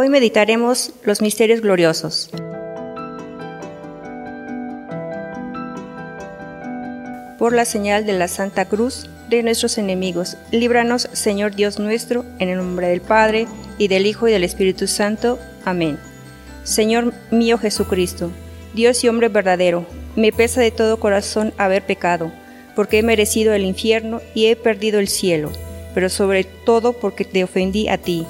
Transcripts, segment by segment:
Hoy meditaremos los misterios gloriosos. Por la señal de la Santa Cruz de nuestros enemigos, líbranos, Señor Dios nuestro, en el nombre del Padre, y del Hijo, y del Espíritu Santo. Amén. Señor mío Jesucristo, Dios y hombre verdadero, me pesa de todo corazón haber pecado, porque he merecido el infierno y he perdido el cielo, pero sobre todo porque te ofendí a ti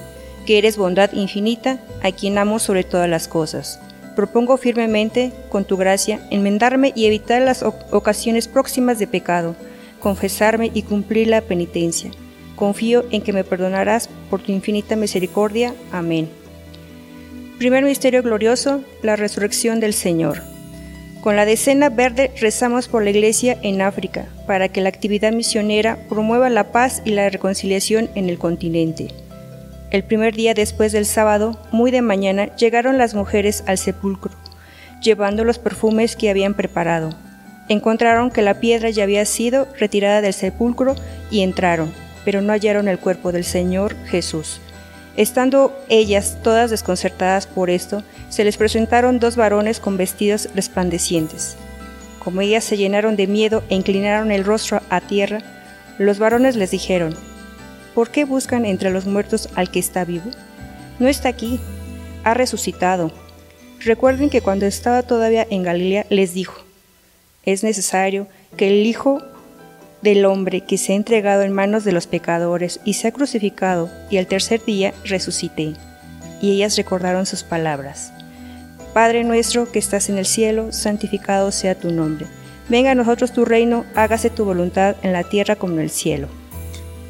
que eres bondad infinita, a quien amo sobre todas las cosas. Propongo firmemente, con tu gracia, enmendarme y evitar las ocasiones próximas de pecado, confesarme y cumplir la penitencia. Confío en que me perdonarás por tu infinita misericordia. Amén. Primer misterio glorioso, la resurrección del Señor. Con la decena verde rezamos por la Iglesia en África, para que la actividad misionera promueva la paz y la reconciliación en el continente. El primer día después del sábado, muy de mañana, llegaron las mujeres al sepulcro, llevando los perfumes que habían preparado. Encontraron que la piedra ya había sido retirada del sepulcro y entraron, pero no hallaron el cuerpo del Señor Jesús. Estando ellas todas desconcertadas por esto, se les presentaron dos varones con vestidos resplandecientes. Como ellas se llenaron de miedo e inclinaron el rostro a tierra, los varones les dijeron, ¿Por qué buscan entre los muertos al que está vivo? No está aquí, ha resucitado. Recuerden que cuando estaba todavía en Galilea les dijo, es necesario que el Hijo del hombre que se ha entregado en manos de los pecadores y se ha crucificado y al tercer día resucité. Y ellas recordaron sus palabras. Padre nuestro que estás en el cielo, santificado sea tu nombre. Venga a nosotros tu reino, hágase tu voluntad en la tierra como en el cielo.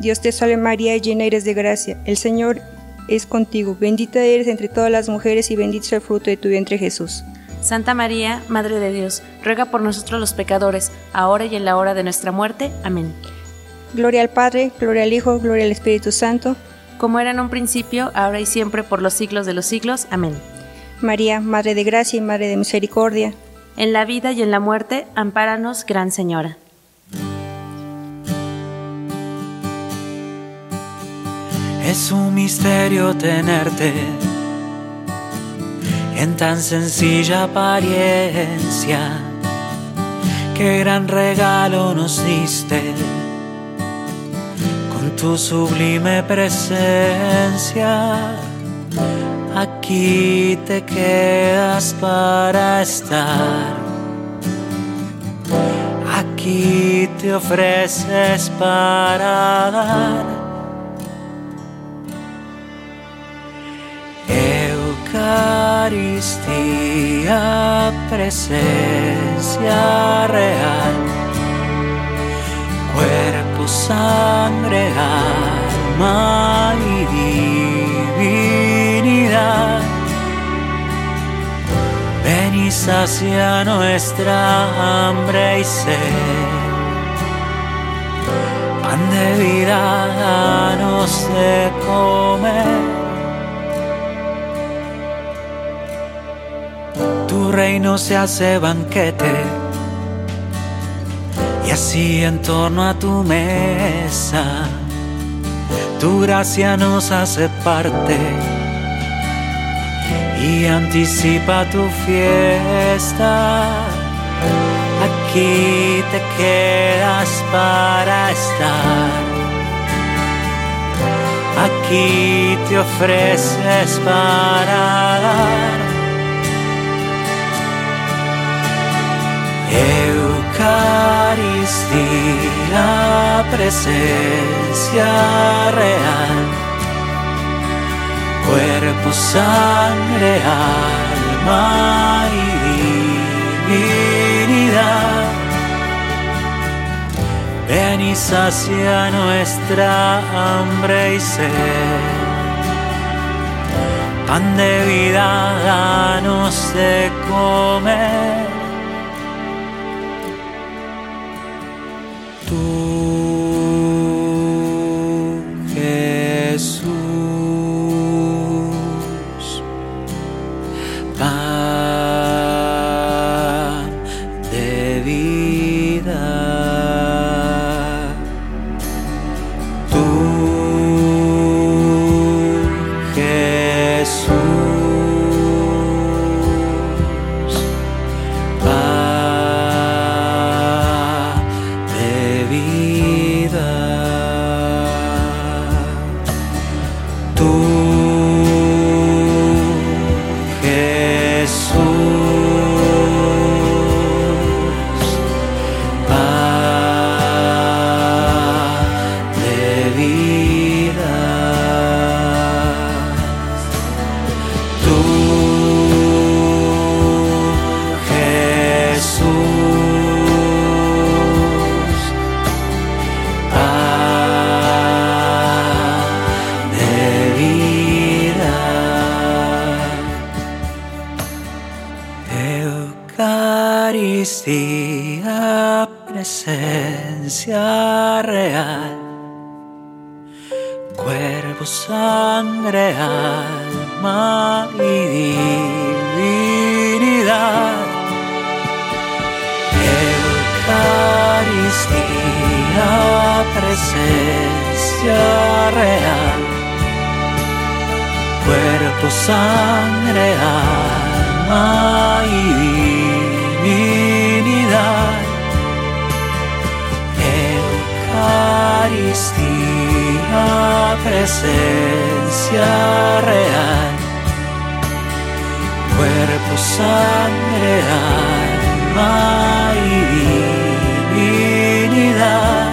Dios te salve María, llena eres de gracia, el Señor es contigo, bendita eres entre todas las mujeres y bendito es el fruto de tu vientre Jesús. Santa María, Madre de Dios, ruega por nosotros los pecadores, ahora y en la hora de nuestra muerte. Amén. Gloria al Padre, gloria al Hijo, gloria al Espíritu Santo, como era en un principio, ahora y siempre, por los siglos de los siglos. Amén. María, Madre de Gracia y Madre de Misericordia, en la vida y en la muerte, ampáranos, Gran Señora. Es un misterio tenerte en tan sencilla apariencia. Qué gran regalo nos diste con tu sublime presencia. aquí te quedas para estar. Aquí te ofreces para dar. Eucaristía, presencia real, cuerpo, sangre, alma y divinidad. Ven y sacia nuestra hambre y sed. Pan de vida, danos de comer. Reino se hace banquete y así en torno a tu mesa tu gracia nos hace parte y anticipa tu fiesta. Aquí te quedas para estar. Aquí te ofreces para dar Eucaristía, presencia real, cuerpo, sangre, alma y divinidad. Ven y sacia nuestra hambre y sed. Pan de vida, danos de comer presencia alma y divinidad. Eucaristía, presencia real, cuerpo, sangre, alma y divinidad. Eucaristía, presencia real, cuerpo, sangre, alma y divinidad.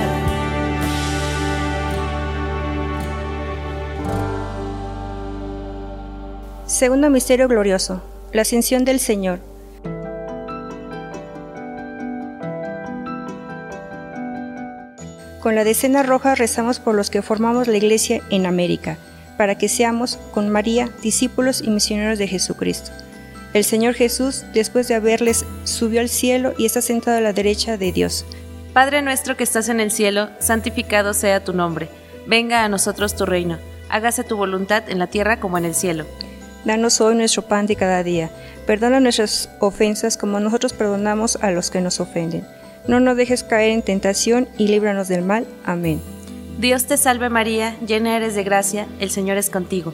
Segundo misterio glorioso, la ascensión del Señor. Con la decena roja rezamos por los que formamos la Iglesia en América, para que seamos, con María, discípulos y misioneros de Jesucristo. El Señor Jesús, después de haberles, subió al cielo y está sentado a la derecha de Dios. Padre nuestro que estás en el cielo, santificado sea tu nombre. Venga a nosotros tu reino. Hágase tu voluntad en la tierra como en el cielo. Danos hoy nuestro pan de cada día. Perdona nuestras ofensas como nosotros perdonamos a los que nos ofenden no nos dejes caer en tentación y líbranos del mal. Amén. Dios te salve María, llena eres de gracia, el Señor es contigo.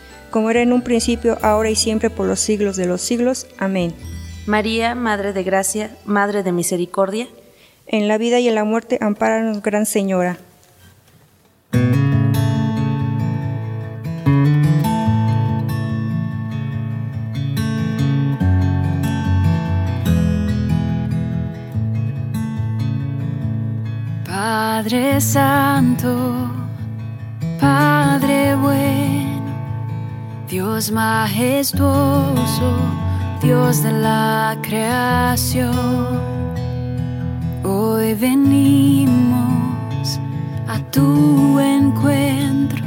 como era en un principio, ahora y siempre, por los siglos de los siglos. Amén. María, Madre de Gracia, Madre de Misericordia, en la vida y en la muerte, ampáranos, Gran Señora. Padre Santo, Padre bueno Dios majestuoso, Dios de la creación, hoy venimos a tu encuentro,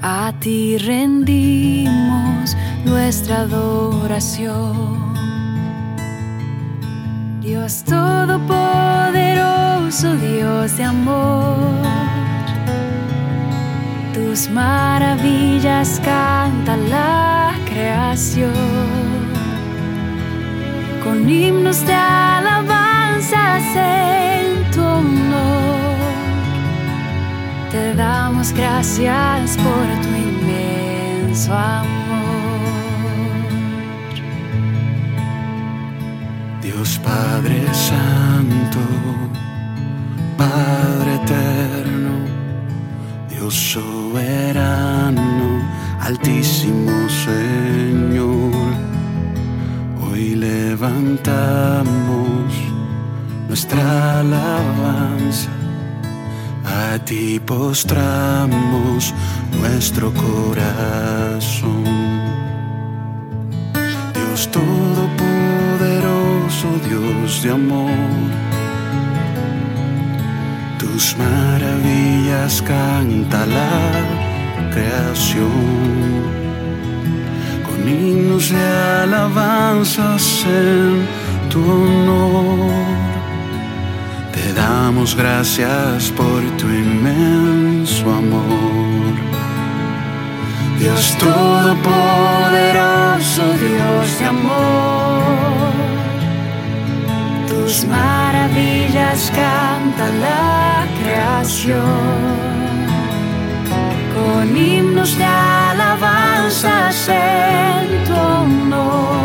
a ti rendimos nuestra adoración. Dios Todopoderoso, Dios de amor tus maravillas canta la creación. Con himnos de alabanza en tu honor. Te damos gracias por tu inmenso amor. Dios Padre Santo, Padre Eterno, Dios soberano, altísimo Señor. Hoy levantamos nuestra alabanza, a ti postramos nuestro corazón. Dios Todopoderoso, Dios de amor tus maravillas canta la creación. Con himnos de alabanzas en tu honor. Te damos gracias por tu inmenso amor. Dios Todopoderoso, Dios de amor. Tus maravillas canta la creación. Con himnos de alabanzas en tu honor.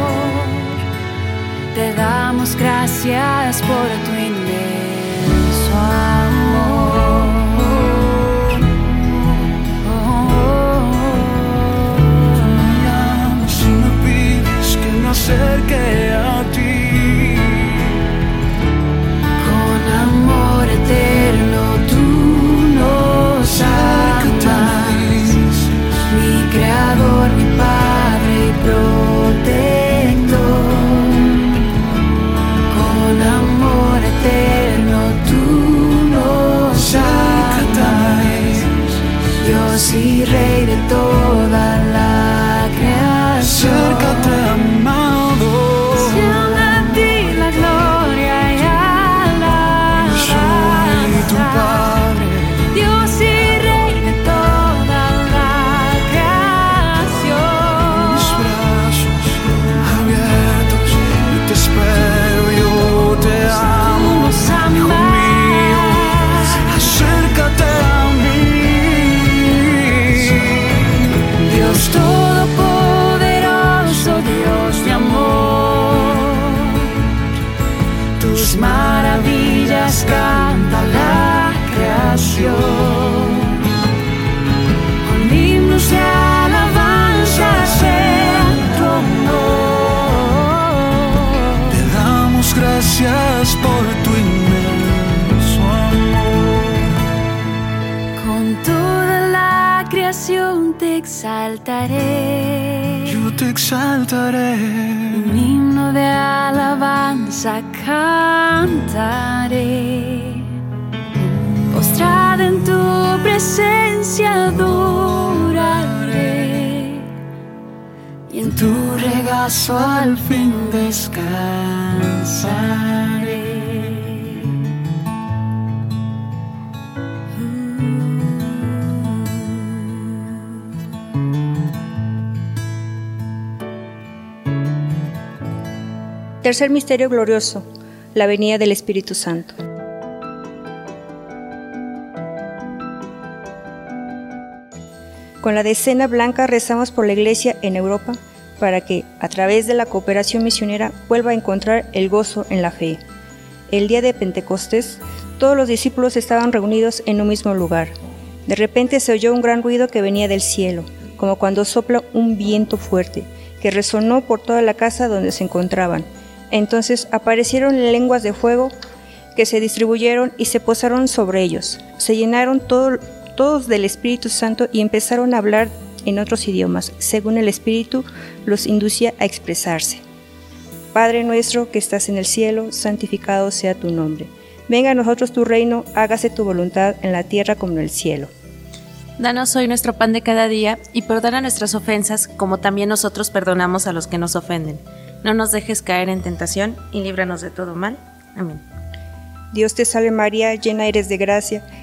Te damos gracias por tu inmenso amor. Pides que presencia adoraré. Y en tu regazo al fin descansaré. Tercer misterio glorioso, la venida del Espíritu Santo. Con la decena blanca rezamos por la Iglesia en Europa para que, a través de la cooperación misionera, vuelva a encontrar el gozo en la fe. El día de Pentecostés, todos los discípulos estaban reunidos en un mismo lugar. De repente se oyó un gran ruido que venía del cielo, como cuando sopla un viento fuerte, que resonó por toda la casa donde se encontraban. Entonces aparecieron lenguas de fuego que se distribuyeron y se posaron sobre ellos. Se llenaron todo- todos del Espíritu Santo y empezaron a hablar en otros idiomas, según el Espíritu los inducía a expresarse. Padre nuestro que estás en el cielo, santificado sea tu nombre. Venga a nosotros tu reino, hágase tu voluntad en la tierra como en el cielo. Danos hoy nuestro pan de cada día y perdona nuestras ofensas como también nosotros perdonamos a los que nos ofenden. No nos dejes caer en tentación y líbranos de todo mal. Amén. Dios te salve María, llena eres de gracia,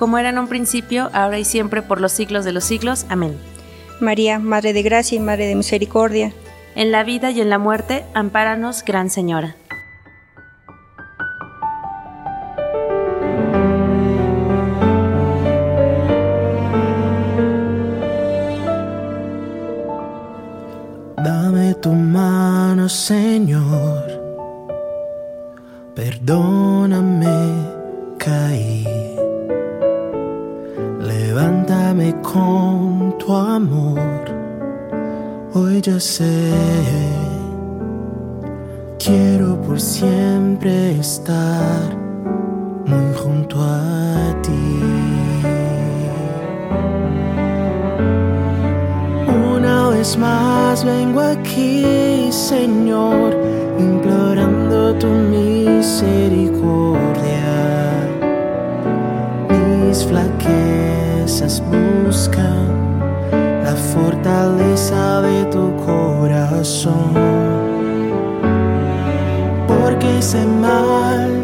Como era en un principio, ahora y siempre, por los siglos de los siglos. Amén. María, Madre de Gracia y Madre de Misericordia. En la vida y en la muerte, ampáranos, Gran Señora. Dame tu mano, Señor. Perdóname, caí. Con tu amor. Hoy ya sé. Quiero por siempre estar muy junto a ti. Una vez más vengo aquí, Señor, implorando tu misericordia. Mis flaquezas buscan la fortaleza de tu corazón. Porque hice mal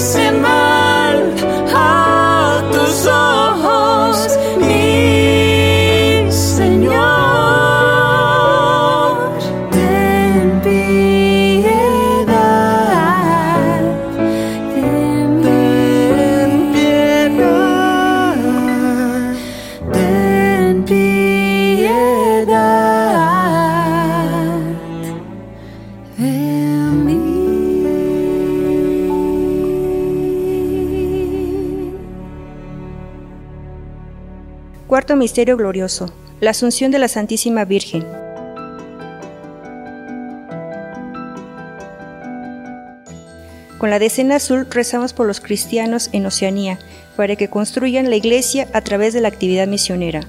Porque Misterio Glorioso. La Asunción de la Santísima Virgen. Con la decena azul rezamos por los cristianos en Oceanía, para que construyan la iglesia a través de la actividad misionera.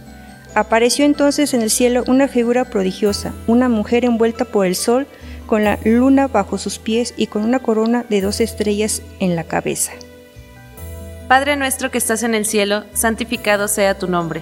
Apareció entonces en el cielo una figura prodigiosa, una mujer envuelta por el sol, con la luna bajo sus pies y con una corona de dos estrellas en la cabeza. Padre nuestro que estás en el cielo, santificado sea tu nombre.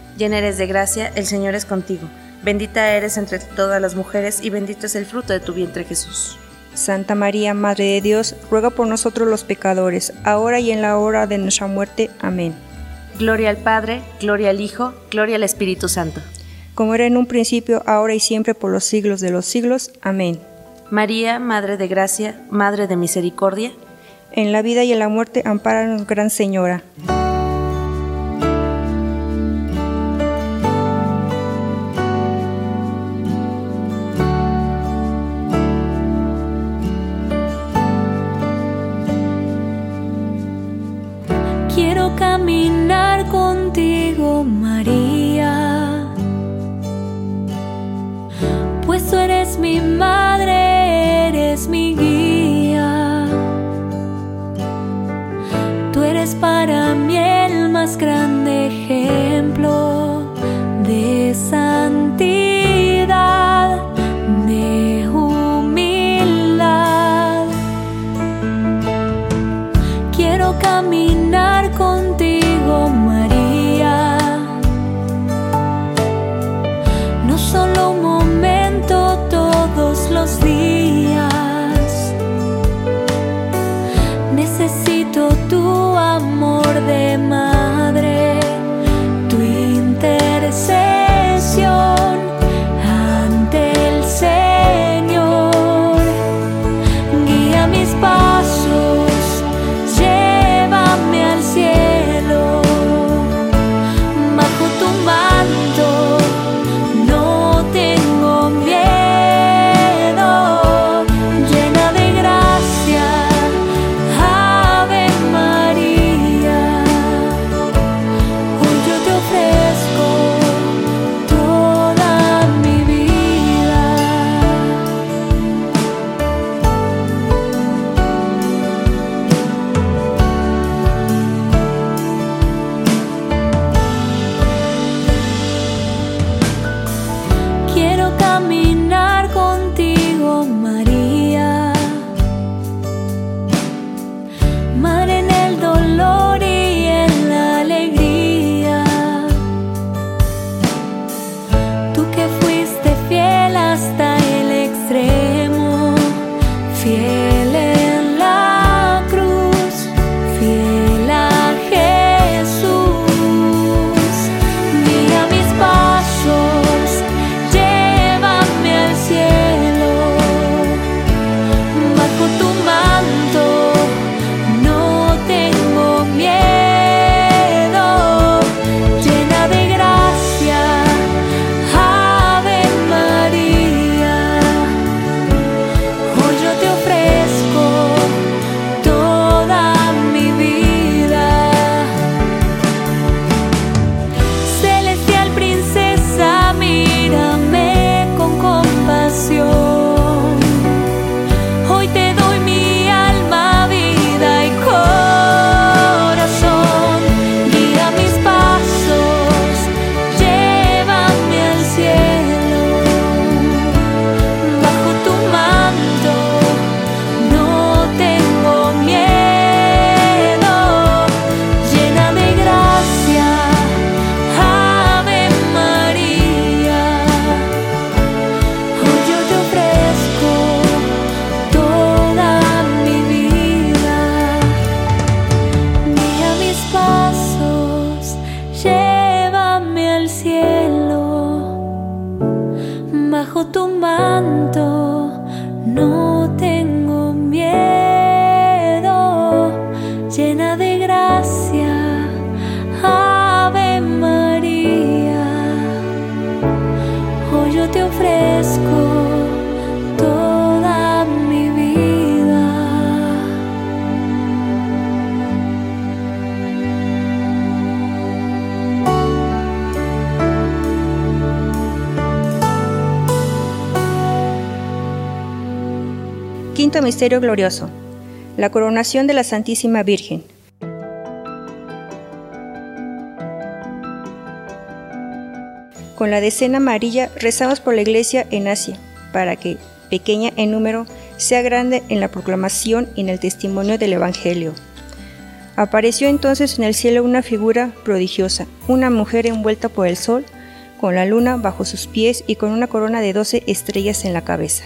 llena eres de gracia, el Señor es contigo. Bendita eres entre todas las mujeres y bendito es el fruto de tu vientre Jesús. Santa María, Madre de Dios, ruega por nosotros los pecadores, ahora y en la hora de nuestra muerte. Amén. Gloria al Padre, gloria al Hijo, gloria al Espíritu Santo. Como era en un principio, ahora y siempre, por los siglos de los siglos. Amén. María, Madre de Gracia, Madre de Misericordia. En la vida y en la muerte, ampáranos, Gran Señora. Quiero Misterio Glorioso. La coronación de la Santísima Virgen. Con la decena amarilla rezamos por la Iglesia en Asia, para que, pequeña en número, sea grande en la proclamación y en el testimonio del Evangelio. Apareció entonces en el cielo una figura prodigiosa, una mujer envuelta por el sol, con la luna bajo sus pies y con una corona de doce estrellas en la cabeza.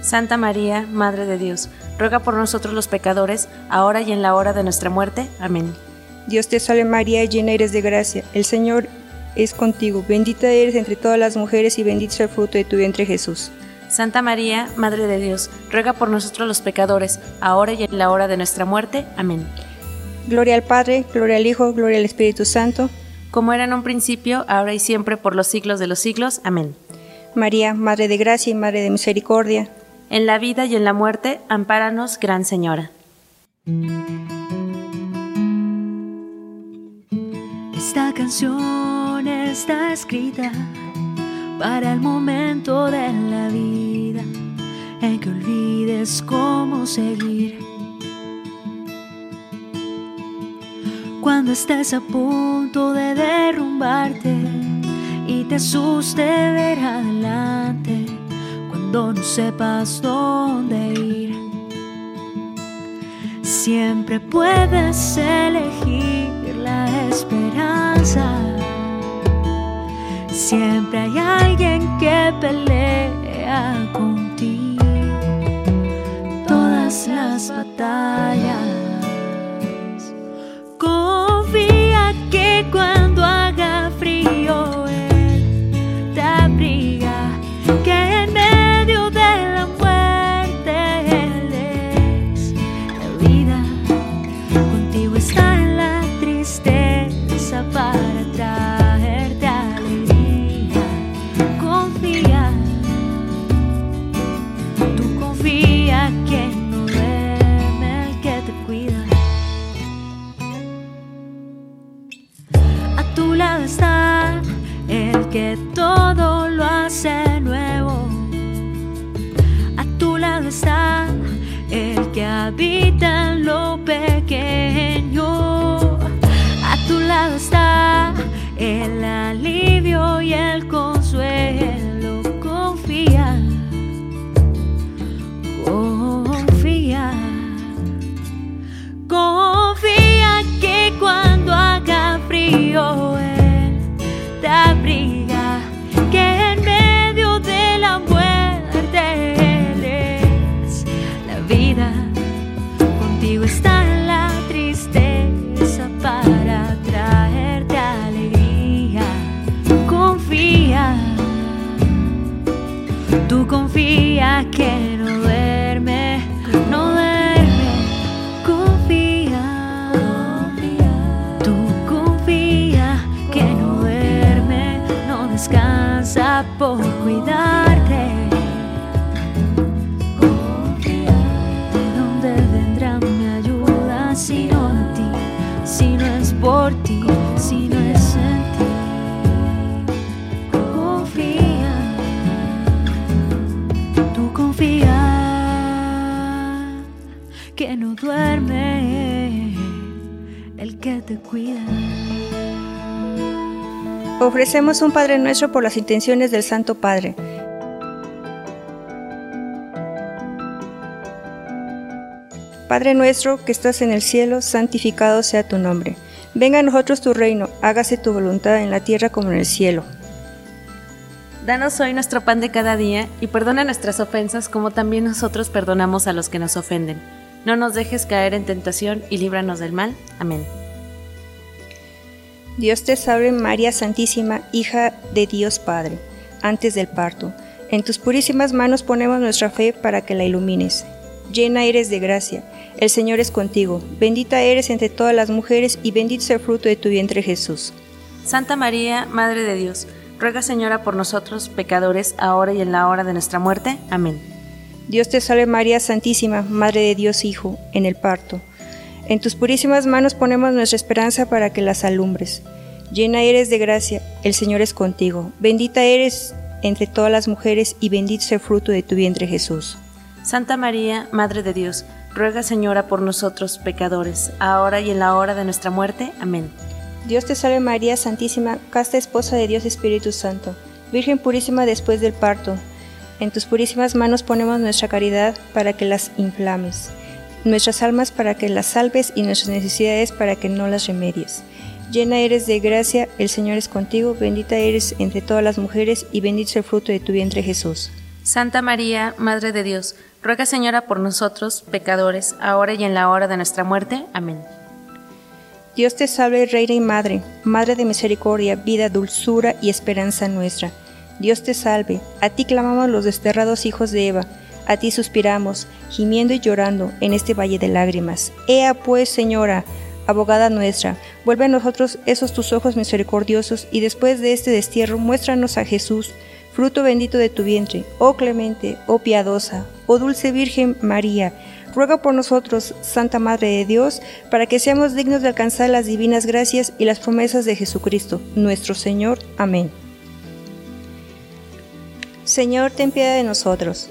Santa María, Madre de Dios, ruega por nosotros los pecadores, ahora y en la hora de nuestra muerte. Amén. Dios te salve María, llena eres de gracia, el Señor es contigo, bendita eres entre todas las mujeres y bendito es el fruto de tu vientre Jesús. Santa María, Madre de Dios, ruega por nosotros los pecadores, ahora y en la hora de nuestra muerte. Amén. Gloria al Padre, gloria al Hijo, gloria al Espíritu Santo, como era en un principio, ahora y siempre, por los siglos de los siglos. Amén. María, Madre de Gracia y Madre de Misericordia, En la vida y en la muerte, ampáranos, Gran Señora. Esta canción está escrita para el momento de la vida en que olvides cómo seguir. Cuando estés a punto de derrumbarte y te asuste ver adelante, cuando no sepas dónde ir. Siempre puedes elegir la esperanza. Siempre hay alguien que pelea contigo todas las batallas. Confía que cuando haga frío él te abriga, que Ofrecemos un Padre Nuestro por las intenciones del Santo Padre. Padre nuestro que estás en el cielo, santificado sea tu nombre. Venga a nosotros tu reino, hágase tu voluntad en la tierra como en el cielo. Danos hoy nuestro pan de cada día y perdona nuestras ofensas como también nosotros perdonamos a los que nos ofenden. No nos dejes caer en tentación y líbranos del mal. Amén. Dios te salve María Santísima, hija de Dios Padre, antes del parto. En tus purísimas manos ponemos nuestra fe para que la ilumines. Llena eres de gracia, el Señor es contigo, bendita eres entre todas las mujeres y bendito es el fruto de tu vientre Jesús. Santa María, Madre de Dios, ruega Señora por nosotros pecadores, ahora y en la hora de nuestra muerte. Amén. Dios te salve María Santísima, Madre de Dios Hijo, en el parto. En tus purísimas manos ponemos nuestra esperanza para que las alumbres. Llena eres de gracia, el Señor es contigo, bendita eres entre todas las mujeres y bendito es el fruto de tu vientre Jesús. Santa María, Madre de Dios, ruega Señora por nosotros pecadores, ahora y en la hora de nuestra muerte. Amén. Dios te salve María Santísima, casta esposa de Dios Espíritu Santo, Virgen purísima después del parto. En tus purísimas manos ponemos nuestra caridad para que las inflames, nuestras almas para que las salves y nuestras necesidades para que no las remedies. Llena eres de gracia, el Señor es contigo, bendita eres entre todas las mujeres y bendito es el fruto de tu vientre Jesús. Santa María, Madre de Dios, ruega Señora por nosotros pecadores, ahora y en la hora de nuestra muerte. Amén. Dios te salve, Reina y Madre, Madre de misericordia, vida, dulzura y esperanza nuestra. Dios te salve, a ti clamamos los desterrados hijos de Eva, a ti suspiramos, gimiendo y llorando en este valle de lágrimas. Ea pues, Señora, abogada nuestra, vuelve a nosotros esos tus ojos misericordiosos y después de este destierro muéstranos a Jesús, fruto bendito de tu vientre, oh clemente, oh piadosa, oh dulce Virgen María, ruega por nosotros, Santa Madre de Dios, para que seamos dignos de alcanzar las divinas gracias y las promesas de Jesucristo, nuestro Señor. Amén. Señor, ten piedad de nosotros.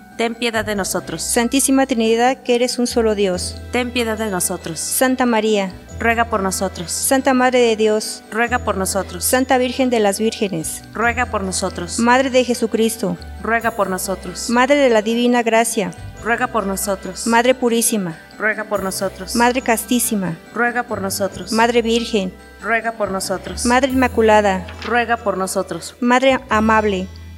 Ten piedad de nosotros. Santísima Trinidad, que eres un solo Dios. Ten piedad de nosotros. Santa María. Ruega por nosotros. Santa Madre de Dios. Ruega por nosotros. Santa Virgen de las Vírgenes. Ruega por nosotros. Madre de Jesucristo. Ruega por nosotros. Madre de la Divina Gracia. Ruega por nosotros. Madre Purísima. Ruega por nosotros. Madre Castísima. Ruega por nosotros. Madre Virgen. Ruega por nosotros. Madre Inmaculada. Ruega por nosotros. Madre Amable.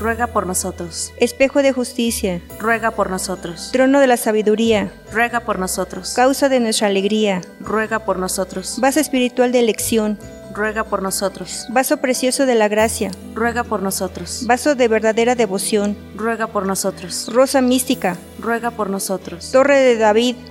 Ruega por nosotros. Espejo de justicia. Ruega por nosotros. Trono de la sabiduría. Ruega por nosotros. Causa de nuestra alegría. Ruega por nosotros. Vaso espiritual de elección. Ruega por nosotros. Vaso precioso de la gracia. Ruega por nosotros. Vaso de verdadera devoción. Ruega por nosotros. Rosa mística. Ruega por nosotros. Torre de David.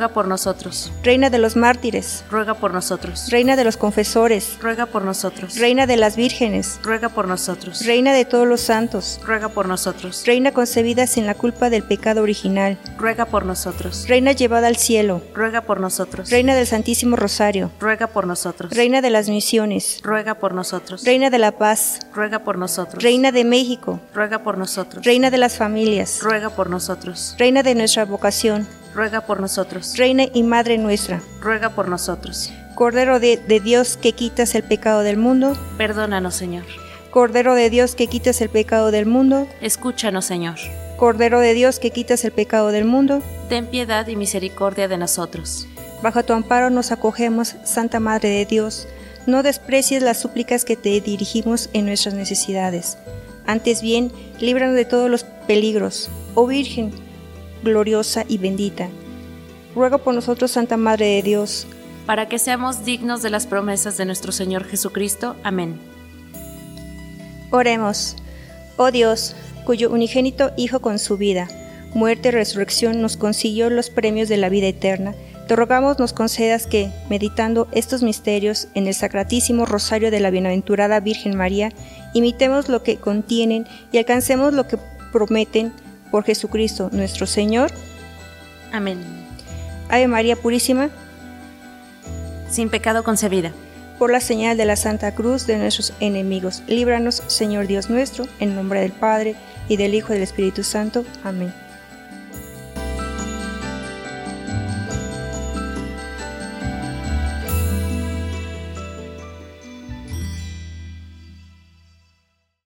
Ruega por nosotros. Reina de los mártires, Ruega por nosotros. Reina de los confesores, Ruega por nosotros. Reina de las vírgenes, Ruega por nosotros. Reina de todos los santos, Ruega por nosotros. Reina concebida sin la culpa del pecado original, Ruega por nosotros. Reina llevada al cielo, Ruega por nosotros. Reina del Santísimo Rosario, Ruega por nosotros. Reina de las misiones, Ruega por nosotros. Reina de la paz, Ruega por nosotros. Reina de México, Ruega por nosotros. Reina de las familias, Ruega por nosotros. Reina de nuestra vocación, Ruega por nosotros. Reina y Madre nuestra, Ruega por nosotros. Cordero de, de Dios que quitas el pecado del mundo, Perdónanos, Señor. Cordero de Dios que quitas el pecado del mundo, Escúchanos, Señor. Cordero de Dios que quitas el pecado del mundo, Ten piedad y misericordia de nosotros. bajo tu amparo nos acogemos, Santa Madre de Dios, no desprecies las súplicas que te dirigimos en nuestras necesidades. Antes bien, líbranos de todos los peligros, oh Virgen, gloriosa y bendita. Ruega por nosotros, Santa Madre de Dios, Para que seamos dignos de las promesas de nuestro Señor Jesucristo. Amén. Oremos. Oh Dios, cuyo unigénito Hijo con su vida, muerte y resurrección nos consiguió los premios de la vida eterna, te rogamos nos concedas que, meditando estos misterios en el Sacratísimo Rosario de la Bienaventurada Virgen María, imitemos lo que contienen y alcancemos lo que prometen por Jesucristo nuestro Señor. Amén. Ave María Purísima, Sin pecado concebida. por la señal de la Santa Cruz de nuestros enemigos, líbranos, Señor Dios nuestro, en nombre del Padre, y del Hijo y del Espíritu Santo. Amén.